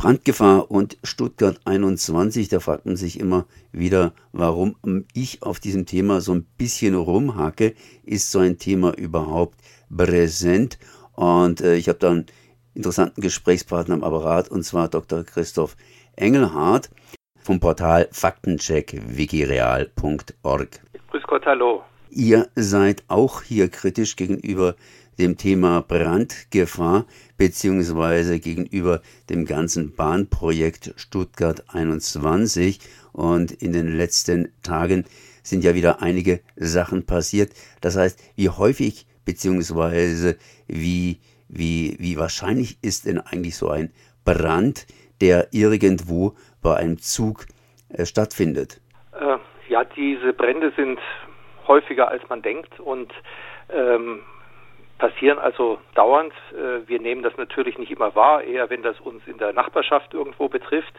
Brandgefahr und Stuttgart 21, da fragt man sich immer wieder, warum ich auf diesem Thema so ein bisschen rumhacke. Ist so ein Thema überhaupt präsent? Und äh, ich habe da einen interessanten Gesprächspartner am Apparat, und zwar Dr. Christoph Engelhardt vom Portal faktencheck.wikireal.org. Grüß Gott, hallo. Ihr seid auch hier kritisch gegenüber dem Thema Brandgefahr beziehungsweise gegenüber dem ganzen Bahnprojekt Stuttgart 21. Und in den letzten Tagen sind ja wieder einige Sachen passiert. Das heißt, wie häufig beziehungsweise wie, wie, wie wahrscheinlich ist denn eigentlich so ein Brand, der irgendwo bei einem Zug äh, stattfindet? Äh, ja, diese Brände sind häufiger als man denkt und ähm, passieren also dauernd. Äh, wir nehmen das natürlich nicht immer wahr, eher wenn das uns in der Nachbarschaft irgendwo betrifft.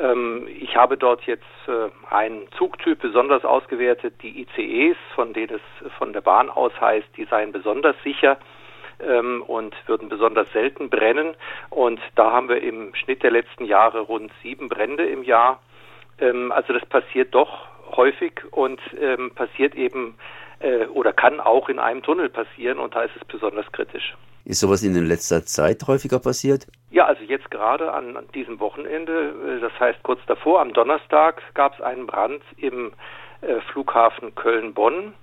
Ähm, ich habe dort jetzt äh, einen Zugtyp besonders ausgewertet, die ICEs, von denen es von der Bahn aus heißt, die seien besonders sicher ähm, und würden besonders selten brennen. Und da haben wir im Schnitt der letzten Jahre rund sieben Brände im Jahr. Ähm, also das passiert doch häufig und passiert eben äh, oder kann auch in einem Tunnel passieren und da ist es besonders kritisch. Ist sowas in letzter Zeit häufiger passiert? Ja, also jetzt gerade an, diesem Wochenende, äh, das heißt kurz davor, am Donnerstag gab es einen Brand im äh, Flughafen Köln-Bonn.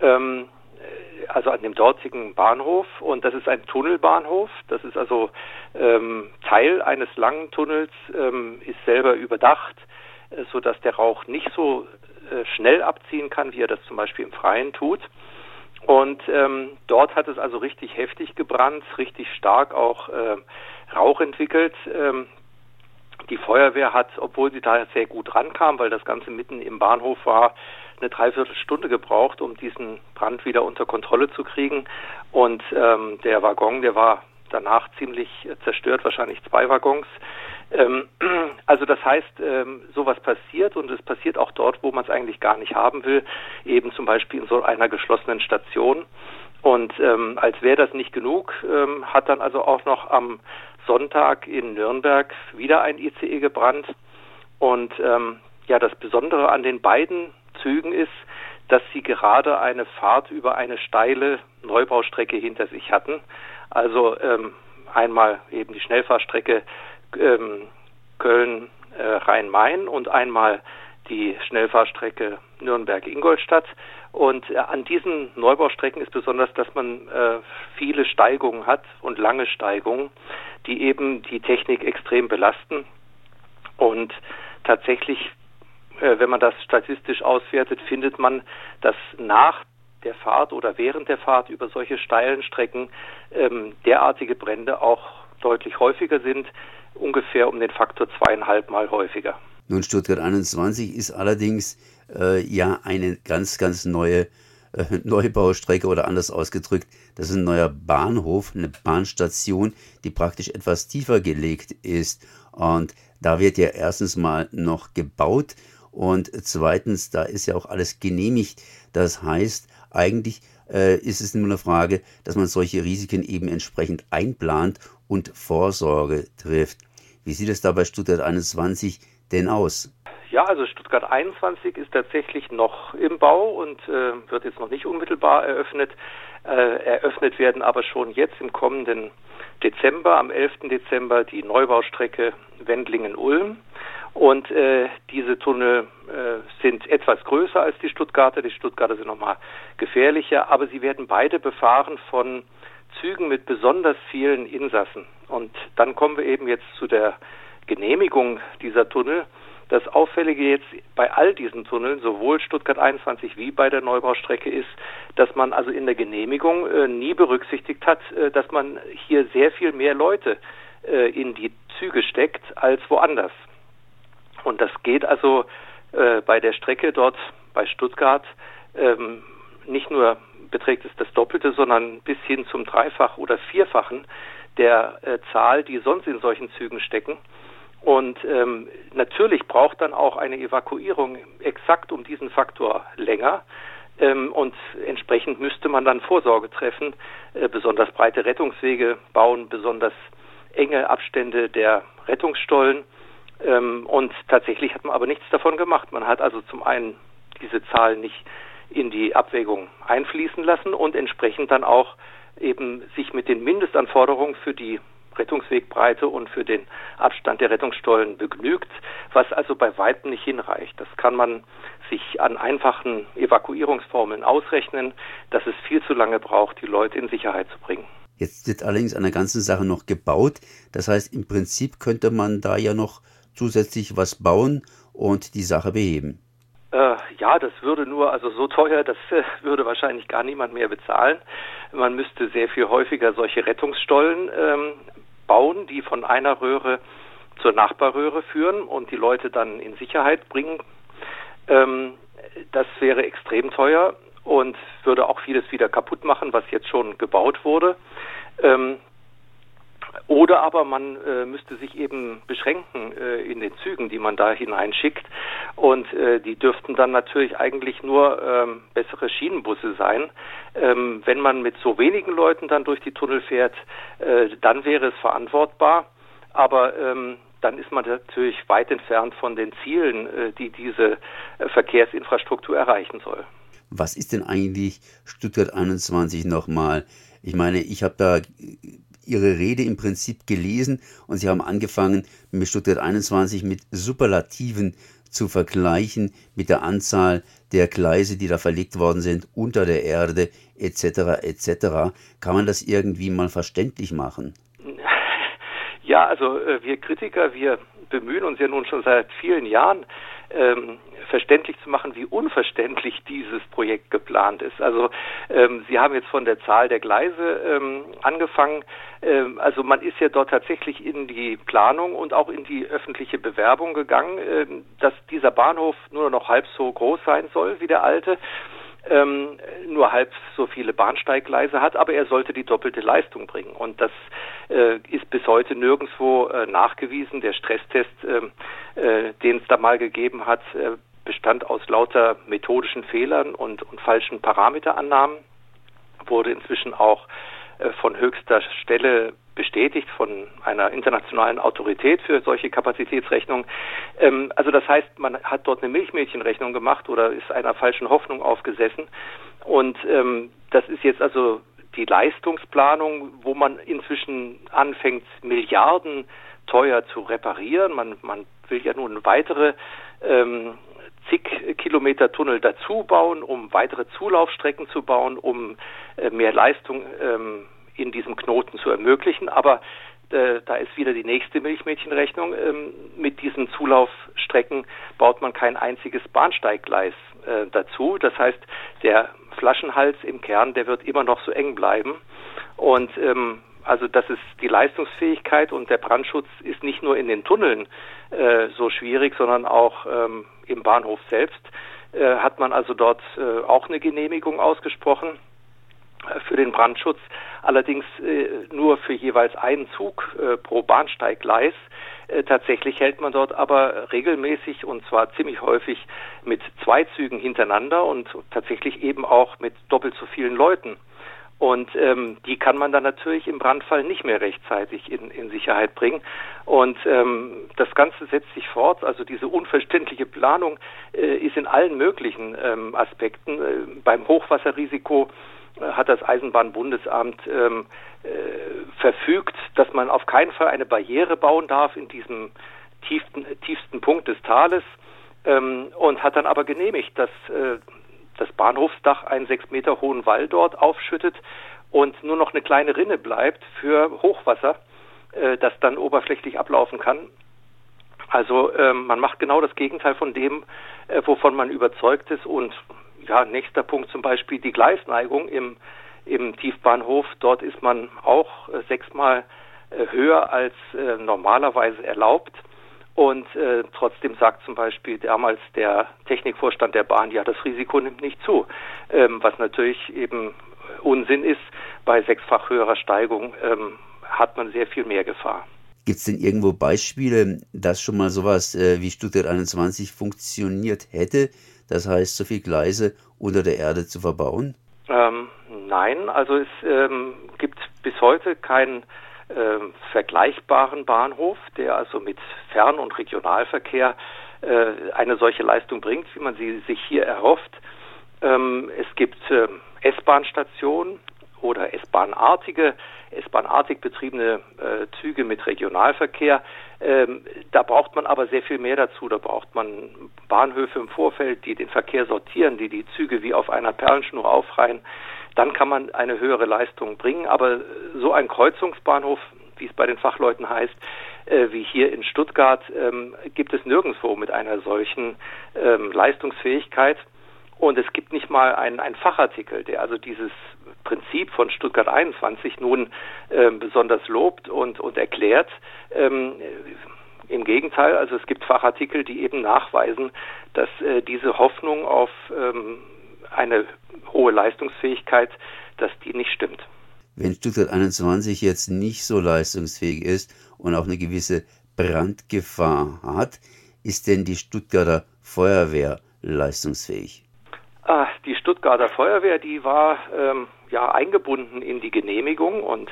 Ähm, äh, also an dem dortigen Bahnhof und das ist ein Tunnelbahnhof. Das ist also ähm, Teil eines langen Tunnels, ähm, ist selber überdacht, äh, so dass der Rauch nicht so schnell abziehen kann, wie er das zum Beispiel im Freien tut. Und ähm, dort hat es also richtig heftig gebrannt, richtig stark auch äh, Rauch entwickelt. Ähm, die Feuerwehr hat, obwohl sie da sehr gut rankam, weil das Ganze mitten im Bahnhof war, eine Dreiviertelstunde gebraucht, um diesen Brand wieder unter Kontrolle zu kriegen. Und ähm, der Waggon, der war danach ziemlich zerstört, wahrscheinlich zwei Waggons. Ähm, also das heißt, ähm, sowas passiert und es passiert auch dort, wo man es eigentlich gar nicht haben will, eben zum Beispiel in so einer geschlossenen Station. Und ähm, als wäre das nicht genug, ähm, hat dann also auch noch am Sonntag in Nürnberg wieder ein ICE gebrannt. Und ähm, ja, das Besondere an den beiden Zügen ist, dass sie gerade eine Fahrt über eine steile Neubaustrecke hinter sich hatten. Also ähm, einmal eben die Schnellfahrstrecke ähm, Köln äh, und einmal die Schnellfahrstrecke Nürnberg-Ingolstadt. Und äh, an diesen Neubaustrecken ist besonders, dass man äh, viele Steigungen hat und lange Steigungen, die eben die Technik extrem belasten. Und tatsächlich, äh, wenn man das statistisch auswertet, findet man, dass nach der Fahrt oder während der Fahrt über solche steilen Strecken ähm, derartige Brände auch deutlich häufiger sind, ungefähr um den Faktor zweieinhalb Mal häufiger. Nun, Stuttgart 21 ist allerdings äh, ja eine ganz, ganz neue äh, Neubaustrecke oder anders ausgedrückt, das ist ein neuer Bahnhof, eine Bahnstation, die praktisch etwas tiefer gelegt ist. Und da wird ja erstens mal noch gebaut und zweitens, da ist ja auch alles genehmigt. Das heißt, eigentlich äh, ist es nur eine Frage, dass man solche Risiken eben entsprechend einplant und Vorsorge trifft. Wie sieht es da bei Stuttgart 21 denn aus? Ja, also Stuttgart 21 ist tatsächlich noch im Bau und äh, wird jetzt noch nicht unmittelbar eröffnet. Äh, eröffnet werden aber schon jetzt im kommenden Dezember, am 11. Dezember, die Neubaustrecke Wendlingen-Ulm. Und äh, diese Tunnel äh, sind etwas größer als die Stuttgarter. Die Stuttgarter sind nochmal gefährlicher, aber sie werden beide befahren von Zügen mit besonders vielen Insassen. Und dann kommen wir eben jetzt zu der Genehmigung dieser Tunnel. Das Auffällige jetzt bei all diesen Tunneln, sowohl Stuttgart 21 wie bei der Neubaustrecke, ist, dass man also in der Genehmigung äh, nie berücksichtigt hat, äh, dass man hier sehr viel mehr Leute äh, in die Züge steckt als woanders. Und das geht also äh, bei der Strecke dort bei Stuttgart ähm, nicht nur beträgt es das Doppelte, sondern bis hin zum Dreifach- oder Vierfachen der äh, Zahl, die sonst in solchen Zügen stecken. Und ähm, natürlich braucht dann auch eine Evakuierung exakt um diesen Faktor länger. Ähm, und entsprechend müsste man dann Vorsorge treffen, äh, besonders breite Rettungswege bauen, besonders enge Abstände der Rettungsstollen. Ähm, und tatsächlich hat man aber nichts davon gemacht. Man hat also zum einen diese Zahl nicht in die Abwägung einfließen lassen und entsprechend dann auch eben sich mit den Mindestanforderungen für die Rettungswegbreite und für den Abstand der Rettungsstollen begnügt, was also bei weitem nicht hinreicht. Das kann man sich an einfachen Evakuierungsformeln ausrechnen, dass es viel zu lange braucht, die Leute in Sicherheit zu bringen. Jetzt wird allerdings an der ganzen Sache noch gebaut. Das heißt, im Prinzip könnte man da ja noch zusätzlich was bauen und die Sache beheben. Äh, ja, das würde nur, also so teuer, das äh, würde wahrscheinlich gar niemand mehr bezahlen. Man müsste sehr viel häufiger solche Rettungsstollen ähm, bauen, die von einer Röhre zur Nachbarröhre führen und die Leute dann in Sicherheit bringen. Ähm, das wäre extrem teuer und würde auch vieles wieder kaputt machen, was jetzt schon gebaut wurde. Ähm, oder aber man äh, müsste sich eben beschränken äh, in den Zügen, die man da hineinschickt. Und äh, die dürften dann natürlich eigentlich nur ähm, bessere Schienenbusse sein. Ähm, wenn man mit so wenigen Leuten dann durch die Tunnel fährt, äh, dann wäre es verantwortbar. Aber ähm, dann ist man natürlich weit entfernt von den Zielen, äh, die diese äh, Verkehrsinfrastruktur erreichen soll. Was ist denn eigentlich Stuttgart 21 nochmal? Ich meine, ich habe da Ihre Rede im Prinzip gelesen und Sie haben angefangen, mit Stuttgart 21 mit Superlativen zu vergleichen, mit der Anzahl der Gleise, die da verlegt worden sind, unter der Erde, etc., etc. Kann man das irgendwie mal verständlich machen? Ja, also äh, wir Kritiker, wir bemühen uns ja nun schon seit vielen Jahren, ähm, verständlich zu machen, wie unverständlich dieses Projekt geplant ist. Also ähm, Sie haben jetzt von der Zahl der Gleise ähm, angefangen. Ähm, also man ist ja dort tatsächlich in die Planung und auch in die öffentliche Bewerbung gegangen, ähm, dass dieser Bahnhof nur noch halb so groß sein soll wie der alte ähm, nur halb so viele Bahnsteiggleise hat, aber er sollte die doppelte Leistung bringen. Und das äh, ist bis heute nirgendwo äh, nachgewiesen. Der Stresstest, äh, äh, den es da mal gegeben hat, äh, bestand aus lauter methodischen Fehlern und, und falschen Parameterannahmen, wurde inzwischen auch von höchster Stelle bestätigt von einer internationalen Autorität für solche Kapazitätsrechnungen. Ähm, also das heißt, man hat dort eine Milchmädchenrechnung gemacht oder ist einer falschen Hoffnung aufgesessen. Und ähm, das ist jetzt also die Leistungsplanung, wo man inzwischen anfängt, Milliarden teuer zu reparieren. Man, man will ja nun weitere ähm, zig Kilometer Tunnel dazu bauen, um weitere Zulaufstrecken zu bauen, um äh, mehr Leistung ähm, in diesem Knoten zu ermöglichen. Aber äh, da ist wieder die nächste Milchmädchenrechnung. Ähm, mit diesen Zulaufstrecken baut man kein einziges Bahnsteiggleis äh, dazu. Das heißt, der Flaschenhals im Kern, der wird immer noch so eng bleiben. Und ähm, also das ist die Leistungsfähigkeit und der Brandschutz ist nicht nur in den Tunneln äh, so schwierig, sondern auch ähm, im Bahnhof selbst äh, hat man also dort äh, auch eine Genehmigung ausgesprochen äh, für den Brandschutz, allerdings äh, nur für jeweils einen Zug äh, pro Bahnsteiggleis. Tatsächlich hält man dort aber regelmäßig und zwar ziemlich häufig mit zwei Zügen hintereinander und tatsächlich eben auch mit doppelt so vielen Leuten. Und ähm, die kann man dann natürlich im Brandfall nicht mehr rechtzeitig in, in Sicherheit bringen. Und ähm, das Ganze setzt sich fort. Also diese unverständliche Planung äh, ist in allen möglichen ähm, Aspekten. Äh, beim Hochwasserrisiko äh, hat das Eisenbahnbundesamt ähm, äh, verfügt, dass man auf keinen Fall eine Barriere bauen darf in diesem tiefsten, tiefsten Punkt des Tales ähm, und hat dann aber genehmigt, dass äh, das Bahnhofsdach einen sechs Meter hohen Wall dort aufschüttet und nur noch eine kleine Rinne bleibt für Hochwasser, äh, das dann oberflächlich ablaufen kann. Also ähm, man macht genau das Gegenteil von dem, äh, wovon man überzeugt ist. Und ja, nächster Punkt zum Beispiel die Gleisneigung im, im Tiefbahnhof. Dort ist man auch äh, sechsmal äh, höher als äh, normalerweise erlaubt. Und äh, trotzdem sagt zum Beispiel damals der Technikvorstand der Bahn, ja, das Risiko nimmt nicht zu, ähm, was natürlich eben Unsinn ist. Bei sechsfach höherer Steigung ähm, hat man sehr viel mehr Gefahr. Gibt es denn irgendwo Beispiele, dass schon mal sowas äh, wie Stuttgart 21 funktioniert hätte? Das heißt, so viel Gleise unter der Erde zu verbauen? Ähm, nein, also es ähm, gibt bis heute kein äh, vergleichbaren Bahnhof, der also mit Fern- und Regionalverkehr äh, eine solche Leistung bringt, wie man sie sich hier erhofft. Ähm, es gibt äh, S-Bahn-Stationen oder S-Bahn-artige, S-Bahn-artig betriebene äh, Züge mit Regionalverkehr. Ähm, da braucht man aber sehr viel mehr dazu. Da braucht man Bahnhöfe im Vorfeld, die den Verkehr sortieren, die die Züge wie auf einer Perlenschnur aufreihen. Dann kann man eine höhere Leistung bringen. Aber so ein Kreuzungsbahnhof, wie es bei den Fachleuten heißt, äh, wie hier in Stuttgart, ähm, gibt es nirgendwo mit einer solchen ähm, Leistungsfähigkeit. Und es gibt nicht mal einen, einen Fachartikel, der also dieses Prinzip von Stuttgart 21 nun äh, besonders lobt und, und erklärt. Ähm, Im Gegenteil, also es gibt Fachartikel, die eben nachweisen, dass äh, diese Hoffnung auf ähm, eine hohe Leistungsfähigkeit, dass die nicht stimmt. Wenn Stuttgart 21 jetzt nicht so leistungsfähig ist und auch eine gewisse Brandgefahr hat, ist denn die Stuttgarter Feuerwehr leistungsfähig? Ah, die Stuttgarter Feuerwehr, die war ähm, ja eingebunden in die Genehmigung und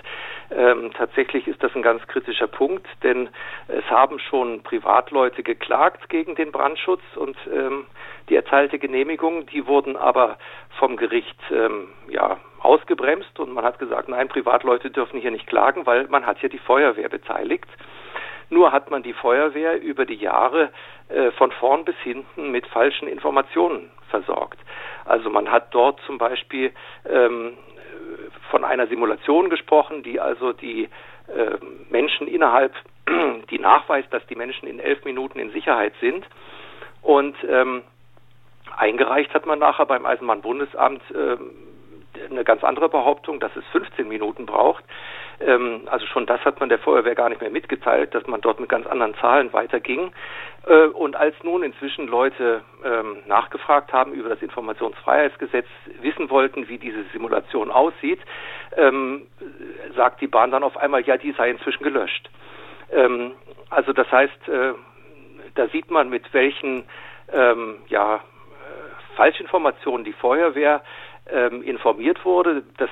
ähm, tatsächlich ist das ein ganz kritischer Punkt, denn es haben schon Privatleute geklagt gegen den Brandschutz und ähm, die erteilte Genehmigung, die wurden aber vom Gericht ähm, ja ausgebremst und man hat gesagt, nein, Privatleute dürfen hier nicht klagen, weil man hat ja die Feuerwehr beteiligt. Nur hat man die Feuerwehr über die Jahre äh, von vorn bis hinten mit falschen Informationen versorgt. Also man hat dort zum Beispiel ähm, von einer Simulation gesprochen, die also die äh, Menschen innerhalb, die nachweist, dass die Menschen in elf Minuten in Sicherheit sind. Und ähm, eingereicht hat man nachher beim Eisenbahnbundesamt äh, eine ganz andere Behauptung, dass es 15 Minuten braucht. Ähm, also schon das hat man der Feuerwehr gar nicht mehr mitgeteilt, dass man dort mit ganz anderen Zahlen weiterging. Äh, und als nun inzwischen Leute ähm, nachgefragt haben über das Informationsfreiheitsgesetz, wissen wollten, wie diese Simulation aussieht, ähm, sagt die Bahn dann auf einmal, ja, die sei inzwischen gelöscht. Ähm, also das heißt, äh, da sieht man, mit welchen ähm, ja, äh, Falschinformationen die Feuerwehr ähm, informiert wurde. Das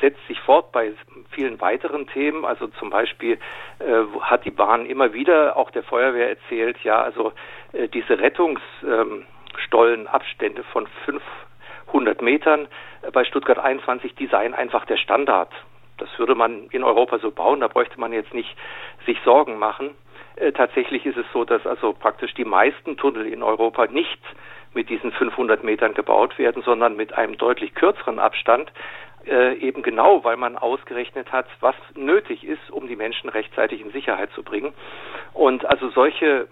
setzt sich fort bei vielen weiteren Themen. Also zum Beispiel äh, hat die Bahn immer wieder auch der Feuerwehr erzählt, ja, also äh, diese Rettungsstollenabstände ähm, von 500 Metern äh, bei Stuttgart 21, die seien einfach der Standard. Das würde man in Europa so bauen, da bräuchte man jetzt nicht sich Sorgen machen. Äh, tatsächlich ist es so, dass also praktisch die meisten Tunnel in Europa nicht mit diesen 500 Metern gebaut werden, sondern mit einem deutlich kürzeren Abstand, äh, eben genau, weil man ausgerechnet hat, was nötig ist, um die Menschen rechtzeitig in Sicherheit zu bringen. Und also solche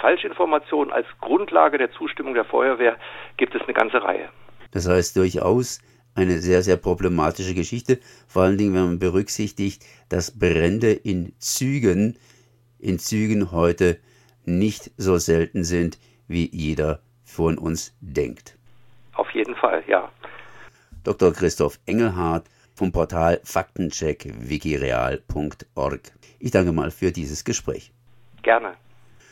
Falschinformationen als Grundlage der Zustimmung der Feuerwehr gibt es eine ganze Reihe. Das heißt durchaus eine sehr, sehr problematische Geschichte, vor allen Dingen, wenn man berücksichtigt, dass Brände in Zügen, in Zügen heute nicht so selten sind, wie jeder von uns denkt. Auf jeden Fall, ja. Dr. Christoph Engelhardt vom Portal Faktencheck wikireal.org. Ich danke mal für dieses Gespräch. Gerne.